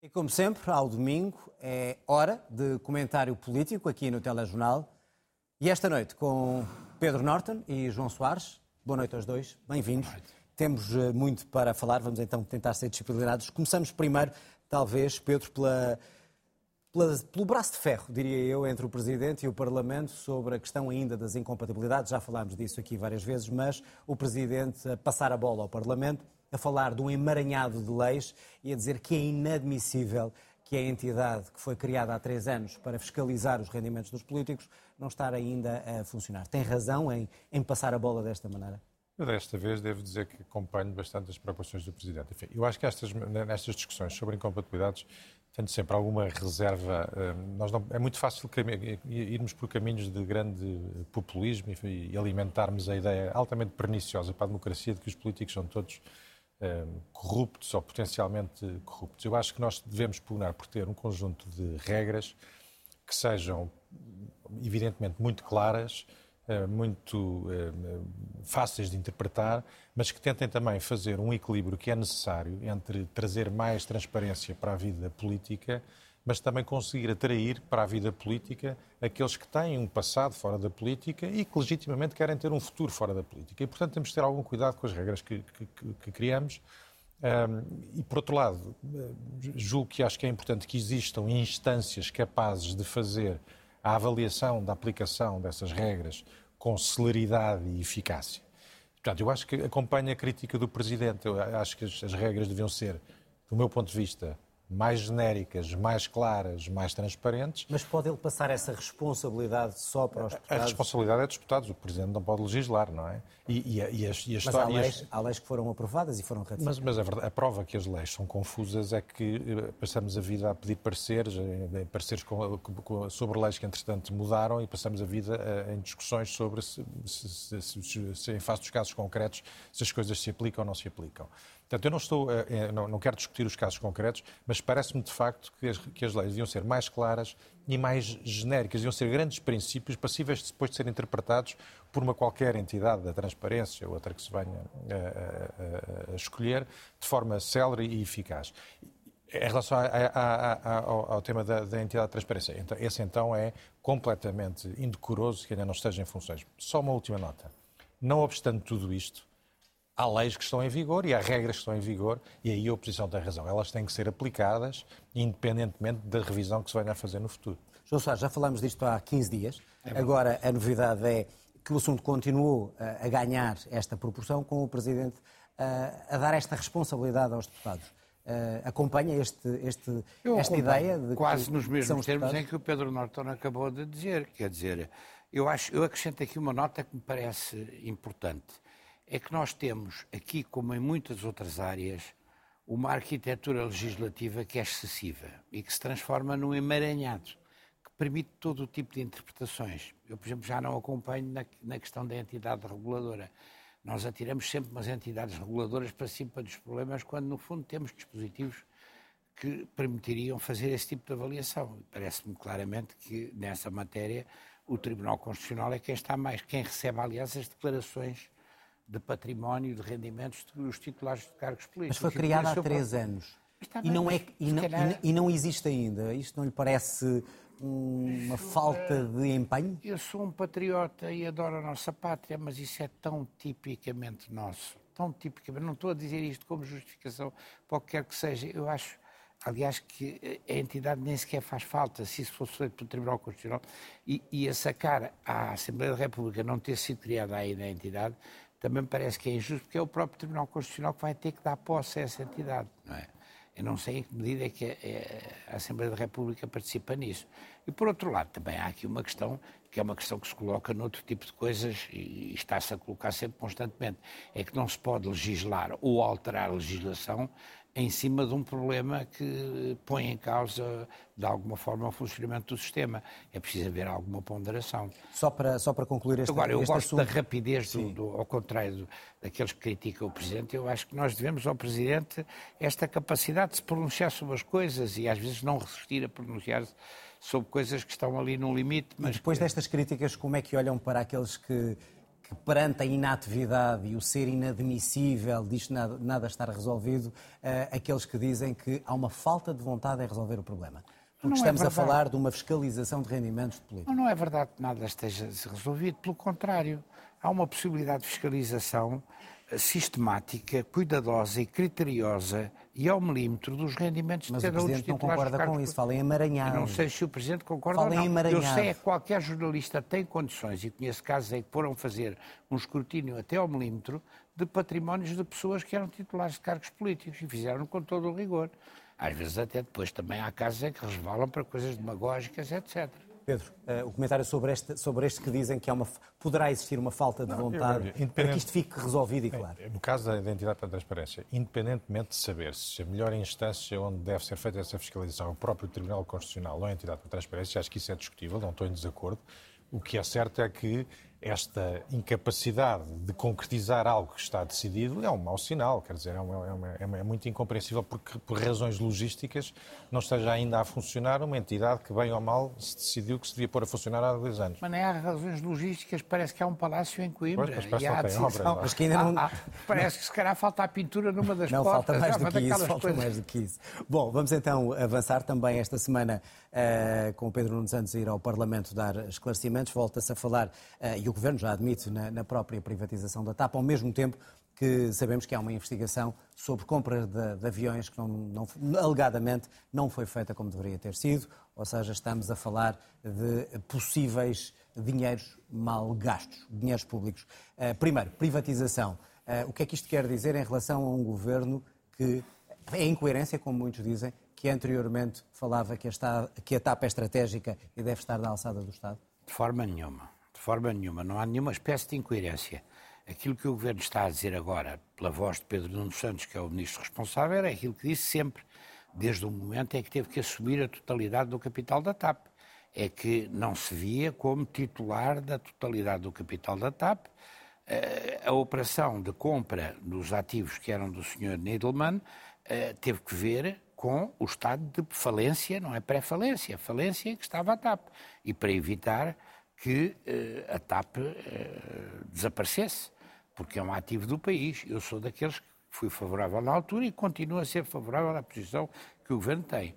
E como sempre, ao domingo é hora de comentário político aqui no Telejornal. E esta noite com Pedro Norton e João Soares. Boa noite aos dois, bem-vindos. Temos eh, muito para falar, vamos então tentar ser disciplinados. Começamos primeiro, talvez, Pedro, pela, pela, pelo braço de ferro, diria eu, entre o Presidente e o Parlamento sobre a questão ainda das incompatibilidades. Já falámos disso aqui várias vezes, mas o Presidente a passar a bola ao Parlamento a falar de um emaranhado de leis e a dizer que é inadmissível que a entidade que foi criada há três anos para fiscalizar os rendimentos dos políticos não estar ainda a funcionar. Tem razão em, em passar a bola desta maneira? Eu desta vez devo dizer que acompanho bastante as preocupações do Presidente. Enfim, eu acho que estas, nestas discussões sobre incompatibilidades tenho sempre alguma reserva. Eh, nós não, é muito fácil irmos por caminhos de grande populismo e alimentarmos a ideia altamente perniciosa para a democracia de que os políticos são todos Ehm, corruptos ou potencialmente corruptos. Eu acho que nós devemos pugnar por ter um conjunto de regras que sejam, evidentemente, muito claras, eh, muito ehm, fáceis de interpretar, mas que tentem também fazer um equilíbrio que é necessário entre trazer mais transparência para a vida política mas também conseguir atrair para a vida política aqueles que têm um passado fora da política e que legitimamente querem ter um futuro fora da política. E, portanto, temos de ter algum cuidado com as regras que, que, que criamos. Um, e, por outro lado, julgo que acho que é importante que existam instâncias capazes de fazer a avaliação da aplicação dessas regras com celeridade e eficácia. Portanto, eu acho que acompanho a crítica do Presidente. Eu acho que as regras deviam ser, do meu ponto de vista, mais genéricas, mais claras, mais transparentes. Mas pode ele passar essa responsabilidade só para os deputados? A responsabilidade é dos deputados, o Presidente não pode legislar, não é? E, e, e, as, e mas há leis, há leis, que foram aprovadas e foram ratificadas. Mas, mas a, verdade, a, prova que as leis são confusas é que eh, passamos a vida a pedir pareceres, eh, pareceres com, com, sobre leis que entretanto mudaram e passamos a vida a, eh, em discussões sobre se, se, se, se, em face dos casos concretos, se as coisas se aplicam ou não se aplicam. Portanto, eu não estou, não, não quero discutir os casos concretos, mas parece-me de facto que as, que as leis deviam ser mais claras e mais genéricas, deviam ser grandes princípios passíveis de, depois de serem interpretados por uma qualquer entidade da transparência ou outra que se venha a, a, a escolher, de forma célere e eficaz. Em relação a, a, a, ao, ao, tema da, da, entidade de transparência, então, esse então é completamente indecoroso que ainda não esteja em funções. Só uma última nota. Não obstante tudo isto, há leis que estão em vigor e há regras que estão em vigor e aí a oposição tem razão. Elas têm que ser aplicadas independentemente da revisão que se venha a fazer no futuro. João Soares, já falámos disto há 15 dias. É Agora a novidade é que o assunto continuou eh, a ganhar esta proporção com o Presidente eh, a dar esta responsabilidade aos deputados. Uh, acompanha este, este, esta ideia de quase que, nos mesmos termos deputados? em que o Pedro Norton acabou de dizer. Quer dizer, eu acho, eu acrescento aqui uma nota que me parece importante é que nós temos aqui, como em muitas outras áreas, uma arquitetura legislativa que é excessiva e que se transforma num emaranhado, que permite todo o tipo de interpretações. Eu, por exemplo, já não acompanho na, na questão da entidade reguladora. Nós atiramos sempre umas entidades reguladoras para cima dos problemas, quando, no fundo, temos dispositivos que permitiriam fazer esse tipo de avaliação. Parece-me claramente que, nessa matéria, o Tribunal Constitucional é quem está mais, quem recebe, aliás, as declarações de património, de rendimentos dos titulares de cargos políticos. Mas foi criada há três anos. E não, é, e, não, calhar... e não existe ainda. Isto não lhe parece uma sou, falta de empenho? Eu sou um patriota e adoro a nossa pátria, mas isso é tão tipicamente nosso. Tão tipicamente. Não estou a dizer isto como justificação para o que quer que seja. Eu acho, aliás, que a entidade nem sequer faz falta. Se isso fosse feito pelo Tribunal Constitucional e, e a sacar à Assembleia da República não ter sido criada ainda a entidade, também me parece que é injusto, porque é o próprio Tribunal Constitucional que vai ter que dar posse a essa entidade, não é? Eu não sei em que medida é que a, Assembleia da República participa nisso. E, por outro lado, também há aqui uma questão, que é uma questão que se coloca noutro tipo de coisas e está-se a colocar sempre constantemente, é que não se pode legislar ou alterar a legislação em cima de um problema que põe em causa, de alguma forma, o funcionamento do sistema. É preciso haver alguma ponderação. Só para, só para concluir este Agora, eu este gosto assunto... da rapidez, do, do, ao contrário do, daqueles que criticam o Presidente, eu acho que nós devemos ao Presidente esta capacidade de se pronunciar sobre as coisas e às vezes não resistir a pronunciar-se sobre coisas que estão ali no limite. Mas e depois que... destas críticas, como é que olham para aqueles que que perante a inatividade e o ser inadmissível disto nada, nada estar resolvido, uh, aqueles que dizem que há uma falta de vontade em resolver o problema. Porque é estamos é a falar de uma fiscalização de rendimentos de políticos. Não é verdade que nada esteja resolvido, pelo contrário. Há uma possibilidade de fiscalização sistemática, cuidadosa e criteriosa e ao milímetro dos rendimentos Mas de cada um dos. Mas o Presidente não concorda com isso, fala em emaranhado. Eu não sei se o Presidente concorda fala ou não. Em emaranhado. Eu sei é que qualquer jornalista tem condições, e conheço casos em que foram fazer um escrutínio até ao milímetro de patrimónios de pessoas que eram titulares de cargos políticos e fizeram com todo o rigor. Às vezes até depois também há casos em que resvalam para coisas demagógicas, etc. Pedro, uh, o comentário sobre este, sobre este que dizem que uma, poderá existir uma falta de vontade eu, eu, para que isto fique resolvido e claro. No caso da identidade para a transparência, independentemente de saber se a melhor instância onde deve ser feita essa fiscalização é o próprio Tribunal Constitucional ou a entidade para a transparência, acho que isso é discutível, não estou em desacordo. O que é certo é que esta incapacidade de concretizar algo que está decidido é um mau sinal, quer dizer, é, uma, é, uma, é, muito incompreensível porque, por razões logísticas, não esteja ainda a funcionar uma entidade que, bem ou mal, se decidiu que se devia pôr a funcionar há dois anos. Mas nem há razões logísticas, parece que há um palácio em Coimbra. Pois, mas e há decisão, obra, mas que ainda não... Ah, ah, parece que se calhar falta a pintura numa das não, portas. Falta mais, do que isso, falta mais do que isso. Bom, vamos então avançar também esta semana uh, com o Pedro Nunes Santos a ir ao Parlamento dar esclarecimentos. Volta-se a falar, uh, e o Governo já admite na, na, própria privatização da TAP, ao mesmo tempo que sabemos que há uma investigação sobre compra de, de aviões que não, não, alegadamente não foi feita como deveria ter sido, ou seja, estamos a falar de possíveis dinheiros mal gastos, dinheiros públicos. Uh, primeiro, privatização. Uh, o que é que isto quer dizer em relação a um governo que é incoerência, como muitos dizem, que anteriormente falava que a, que a TAP é estratégica e deve estar na alçada do Estado? De forma nenhuma. De forma nenhuma. Não há nenhuma espécie de incoerência. Aquilo que o Governo está a dizer agora, pela voz de Pedro Nuno Santos, que é o Ministro responsável, é aquilo que disse sempre, desde o momento em que teve que assumir a totalidade do capital da TAP. É que não se via como titular da totalidade do capital da TAP. Eh, a operação de compra dos ativos que eram do Sr. Needleman eh, teve que ver com o estado de falência, não é pré-falência, falência que estava a TAP. E para evitar que uh, a TAP uh, desaparecesse, porque é um ativo do país. Eu sou daqueles que fui favorável na altura e continuo a ser favorável à posição que o Governo tem.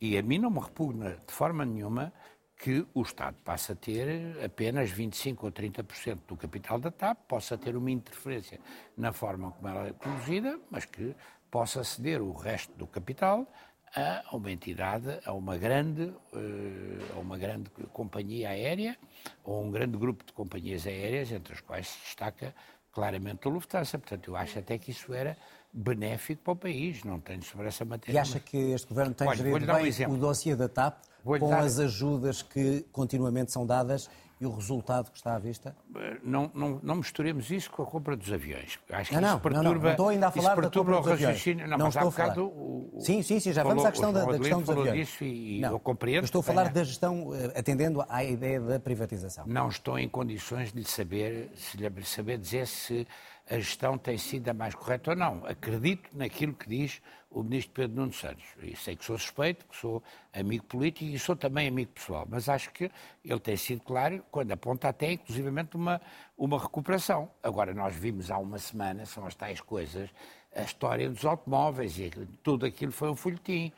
E a mim não me repugna de forma nenhuma que o Estado passe a ter apenas 25% ou 30% do capital da TAP, possa ter uma interferência na forma como ela é produzida, mas que possa ceder o resto do capital a uma entidade, a uma grande, eh, a uma grande companhia aérea ou um grande grupo de companhias aéreas, entre as quais se destaca claramente a Lufthansa. Portanto, eu acho até que isso era benéfico para o país, não tenho sobre essa matéria. E acha que este governo tem Olha, gerido bem o dossiê da TAP com dar... as ajudas que continuamente são dadas e o resultado que está à vista? Não, não, não misturemos isso com a compra dos aviões. Acho que não, não, perturba, não, não, não estou ainda a falar da compra dos aviões. Não, não estou a falar. O, sim, sim, sim, já falou, vamos à questão da, da questão dos aviões. Disso e, não, eu compreendo. estou a falar da gestão, eh, atendendo à ideia da privatização. Não estou em condições de lhe saber, se lhe saber dizer se a gestão tem sido a mais correta ou não. Acredito naquilo que diz o ministro Pedro Nuno Santos. E sei que sou suspeito, que sou amigo político e sou também amigo pessoal, mas acho que ele tem sido claro quando aponta até, inclusivamente, uma, uma recuperação. Agora, nós vimos há uma semana, são as tais coisas, a história dos automóveis e tudo aquilo foi um folhetim.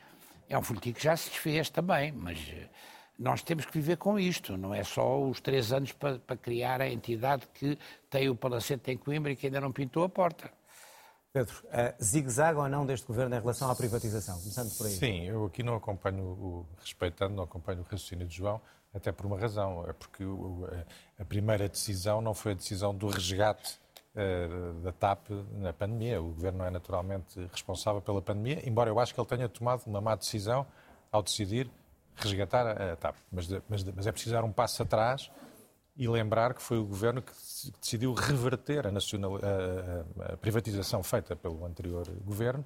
É um folhetim que já se desfez também, mas nós temos que viver com isto, não é só os três anos para, para criar a entidade que tem o palacete em Coimbra e que ainda não pintou a porta. Pedro, uh, zigue-zague ou não deste governo em relação à privatização? Começando por aí. Sim, eu aqui não acompanho, o, respeitando, não acompanho o raciocínio de João, até por uma razão, é porque o, a primeira decisão não foi a decisão do resgate uh, da TAP na pandemia. O governo não é naturalmente responsável pela pandemia, embora eu acho que ele tenha tomado uma má decisão ao decidir resgatar a TAP. Mas, mas, mas é preciso dar um passo atrás e lembrar que foi o governo que decidiu reverter a, nacional, a, a, privatização feita pelo anterior governo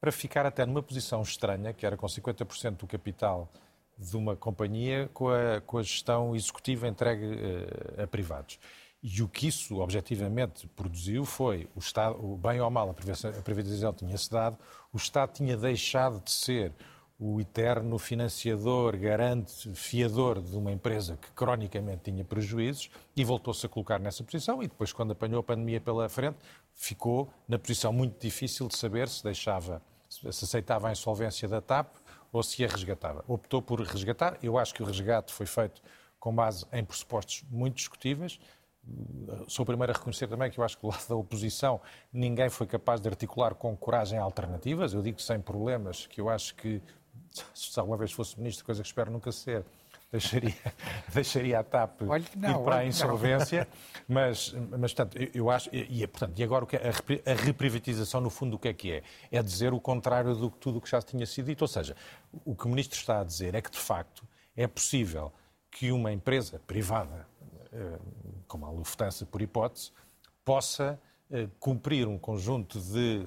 para ficar até numa posição estranha, que era com 50% do capital de uma companhia com a, com a gestão executiva entregue uh, a privados. E o que isso objetivamente produziu foi o Estado, bem ou mal a privatização tinha-se dado, o Estado tinha deixado de ser o eterno financiador, garante, fiador de uma empresa que cronicamente tinha prejuízos e voltou-se a colocar nessa posição e depois, quando apanhou a pandemia pela frente, ficou na posição muito difícil de saber se deixava, se aceitava a insolvência da TAP ou se a resgatava. Optou por resgatar. Eu acho que o resgate foi feito com base em pressupostos muito discutíveis. Sou o primeiro a reconhecer também que eu acho que do lado da oposição ninguém foi capaz de articular com coragem alternativas. Eu digo sem problemas que eu acho que se alguma vez fosse ministro, coisa que espero nunca ser, deixaria, deixaria a TAP não, ir para a insolvência, mas, mas portanto, eu acho, e, portanto, e agora o que é, a reprivatização, no fundo, o que é que é? É dizer o contrário de tudo o que já tinha sido dito, ou seja, o que o Ministro está a dizer é que, de facto, é possível que uma empresa privada, eh, como a Lufthansa, por hipótese, possa cumprir um conjunto de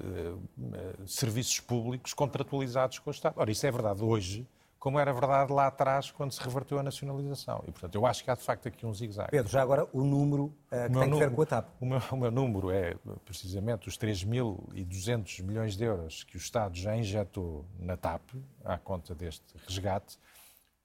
eh, serviços públicos contratualizados com o Estado. Ora, isso é verdade hoje, como era verdade lá atrás, quando se reverteu a nacionalização. E, portanto, eu acho que há, de facto, aqui um zigue-zague. Pedro, já agora o número uh, que tem número, a ver com a TAP. O meu, o meu número é, precisamente, os 3.200 milhões de euros que o Estado já injetou na TAP, à conta deste resgate,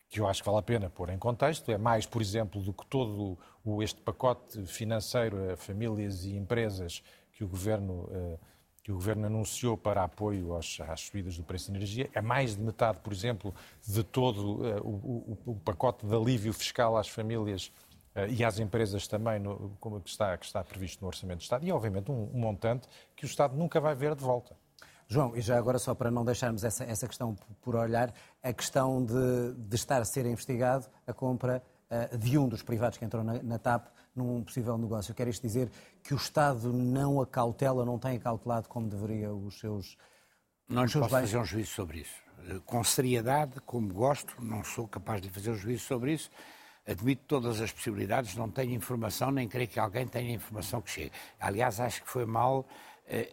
que eu acho que vale a pena pôr em contexto. É mais, por exemplo, do que todo o, este pacote financeiro a famílias e empresas que o Governo, eh, que o governo anunciou para apoio aos, às subidas do preço de energia. É mais de metade, por exemplo, de todo eh, o, o, o pacote de alívio fiscal às famílias eh, e às empresas também, no, como que está, que está previsto no Orçamento do Estado, e obviamente um, um montante que o Estado nunca vai ver de volta. João, e já agora só para não deixarmos essa, essa questão por olhar, a questão de, de estar a ser investigado a compra uh, de um dos privados que entrou na, na, TAP num possível negócio. Quer isto dizer que o Estado não acautela, não tem acautelado como deveria os seus Não lhe posso bens? fazer um juízo sobre isso. Eh, com seriedade, como gosto, não sou capaz de fazer um juízo sobre isso. Admito todas as possibilidades, não tenho informação, nem creio que alguém tenha informação que chegue. Aliás, acho que foi mal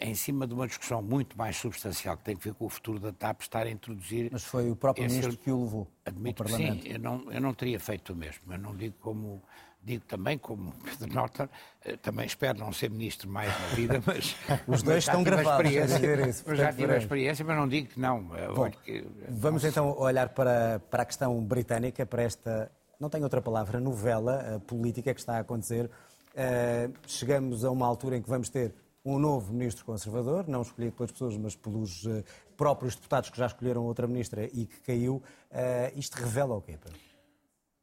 em cima de uma discussão muito mais substancial que tem a ver com o futuro da TAP, estar a introduzir. Mas foi o próprio esse... ministro que o levou. Admito que sim, eu não, eu não teria feito o mesmo. Eu não digo como. Digo também, como Pedro Norton, eh, também espero não ser ministro mais na vida, mas. Os dois estão gravados. Isso, mas já tive a experiência, mas não digo que não. Bom, que, vamos então olhar para, para a questão britânica, para esta, não tenho outra palavra, novela política que está a acontecer. Uh, chegamos a uma altura em que vamos ter um novo ministro conservador, não escolhido pelas pessoas, mas pelos uh, próprios deputados que já escolheram outra ministra e que caiu. Uh, isto revela o quê, Pedro?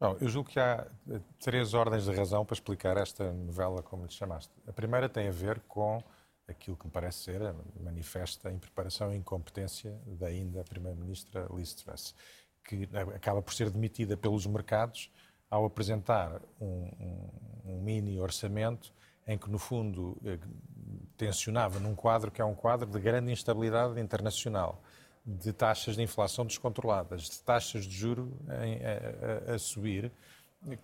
Não, eu julgo que há eh, três ordens de razão para explicar esta novela, como lhe chamaste. A primeira tem a ver com aquilo que me parece ser a manifesta impreparação e incompetência da ainda Primeira-Ministra Liz Truss, que acaba por ser demitida pelos mercados ao apresentar um, um, um mini orçamento em que, no fundo, eh, tensionava num quadro que é um quadro de grande instabilidade internacional, de taxas de inflação descontroladas, de taxas de juro a, a, a subir,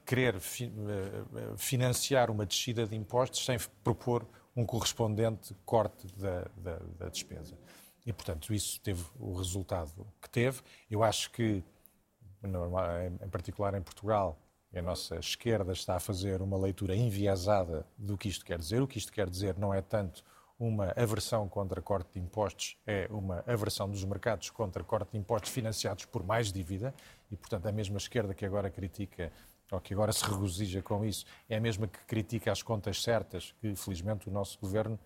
querer fi, eh, financiar uma descida de impostos sem propor um correspondente corte da, da, da despesa. E, portanto, isso teve o resultado que teve. Eu acho que, em particular em Portugal, a nossa esquerda está a fazer uma leitura enviesada do que isto quer dizer. O que isto quer dizer não é tanto uma aversão contra corte de impostos, é uma aversão dos mercados contra corte de impostos financiados por mais dívida, e, portanto, a mesma esquerda que agora critica, ou que agora se regozija com isso, é a mesma que critica as contas certas, que, felizmente, o nosso governo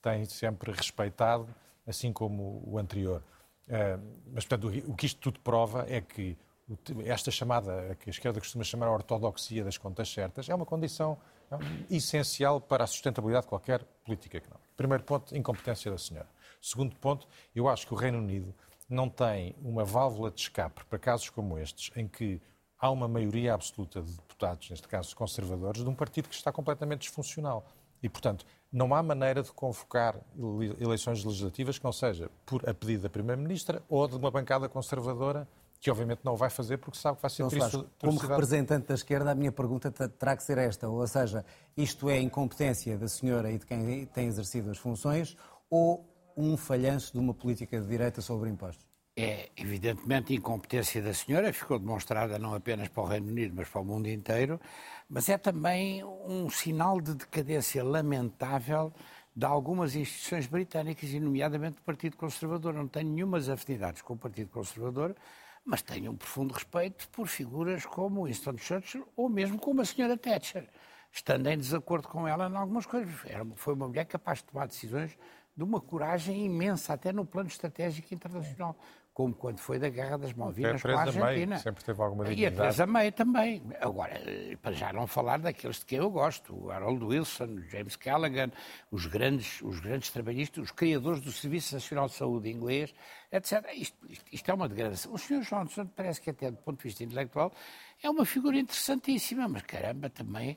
tem sempre respeitado, assim como o anterior. Ah, mas, portanto, o que isto tudo prova é que esta chamada, que a esquerda costuma chamar a ortodoxia das contas certas, é uma condição essencial para a sustentabilidade de qualquer política económica. Primeiro ponto, incompetência da senhora. Segundo ponto, eu acho que o Reino Unido não tem uma válvula de escape para casos como estes, em que há uma maioria absoluta de deputados, neste caso conservadores, de um partido que está completamente disfuncional. E, portanto, não há maneira de convocar eleições legislativas que não seja por a pedido da Primeira-Ministra ou de uma bancada conservadora que obviamente não vai fazer porque sabe que vai ser triste. Como representante da esquerda, a minha pergunta terá que ser esta, ou seja, isto é incompetência da senhora e de quem tem exercido as funções ou um falhanço de uma política de direita sobre impostos? É evidentemente incompetência da senhora, ficou demonstrada não apenas para o Reino Unido, mas para o mundo inteiro, mas é também um sinal de decadência lamentável de algumas instituições britânicas, e nomeadamente do Partido Conservador. Não tenho nenhumas afinidades com o Partido Conservador, mas tenho um profundo respeito por figuras como Winston Churchill ou mesmo como a senhora Thatcher, estando em desacordo com ela em algumas coisas. Era, foi uma mulher capaz de tomar decisões de uma coragem imensa, até no plano estratégico internacional como quando foi da Guerra das Malvinas com a Argentina. May, sempre teve alguma dignidade. E a Teresa May também. Agora, para já não falar daqueles de quem eu gosto, o Harold Wilson, o James Callaghan, os grandes, os grandes trabalhistas, os criadores do Serviço Nacional de Saúde inglês, etc. Isto, isto, isto é uma degradação. O Sr. Johnson parece que até do ponto de vista intelectual é uma figura interessantíssima, mas caramba, também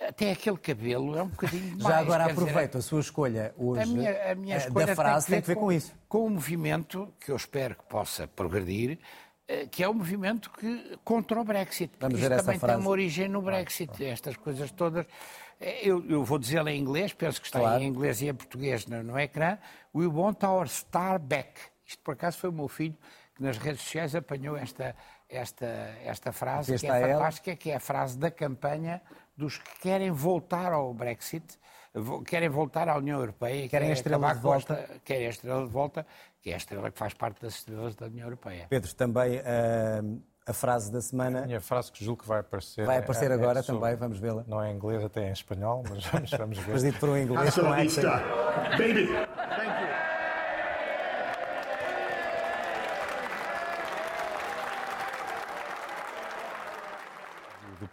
até aquele cabelo é um bocadinho mais. Já agora aproveito dizer, a sua escolha hoje a minha, a minha eh, escolha da frase tem que ver, com, com, isso. Com um movimento que eu espero que possa progredir, eh, que é o um movimento que, contra o Brexit. Vamos ver também frase. tem uma origem no Brexit. Ah. Estas coisas todas. Eh, eu, eu vou dizê-la em inglês, penso que está claro. em inglês e em português no, no ecrã. We want our star back. Isto, por acaso, foi o meu filho que nas redes sociais apanhou esta, esta, esta frase, que é fantástica, ela. que é a frase da campanha dos que querem voltar ao Brexit, querem voltar à União Europeia, querem a estrela de volta, querem a estrela de volta, que é a estrela que faz parte das estrelas da União Europeia. Pedro, também uh, a frase da semana. A minha frase que julgo que vai aparecer. Vai aparecer é, agora é também, vamos vê-la. Não é em inglês, até é em espanhol, mas vamos, vamos ver. mas dito por um inglês com accent. Baby!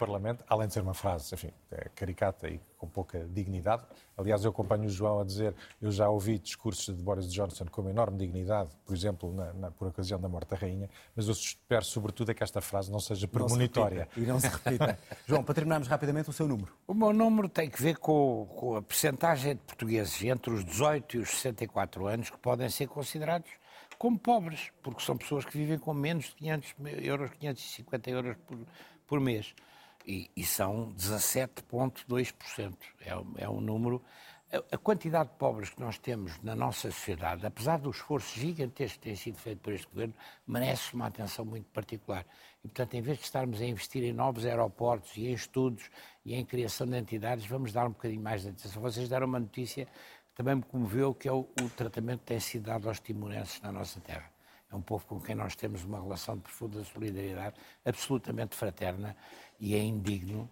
Parlamento, além de ser uma frase, enfim, é caricata e com pouca dignidade. Aliás, eu acompanho o João a dizer, eu já ouvi discursos de Boris Johnson com enorme dignidade, por exemplo, na, na, por ocasião da morte da rainha, mas eu espero, sobretudo, é que esta frase não seja premonitória. e não se repita. João, para terminarmos rapidamente, o seu número. O meu número tem que ver com, com a percentagem de portugueses entre os 18 e os 64 anos que podem ser considerados como pobres, porque são pessoas que vivem com menos de 500 euros, 550 euros por, por mês e, e são 17,2%. É, é um número. A, a, quantidade de pobres que nós temos na nossa sociedade, apesar do esforço gigantesco que tem sido feito por este governo, merece uma atenção muito particular. E, portanto, em vez de estarmos a investir em novos aeroportos e em estudos e em criação de entidades, vamos dar um bocadinho mais de atenção. Vocês deram uma notícia que também me comoveu, que é o, o tratamento que tem sido dado aos timorenses na nossa terra. É um povo com quem nós temos uma relação de profunda solidariedade, absolutamente fraterna, e é indigno.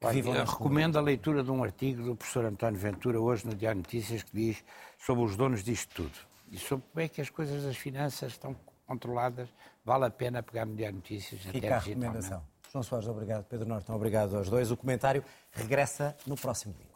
Eu recomendo a leitura de um artigo do professor António Ventura, hoje no Diário Notícias, que diz sobre os donos disto tudo. E sobre como é que as coisas das finanças estão controladas. Vale a pena pegar no Diário Notícias. Fica até a recomendação. João Soares, obrigado. Pedro Norton, obrigado aos dois. O comentário regressa no próximo dia.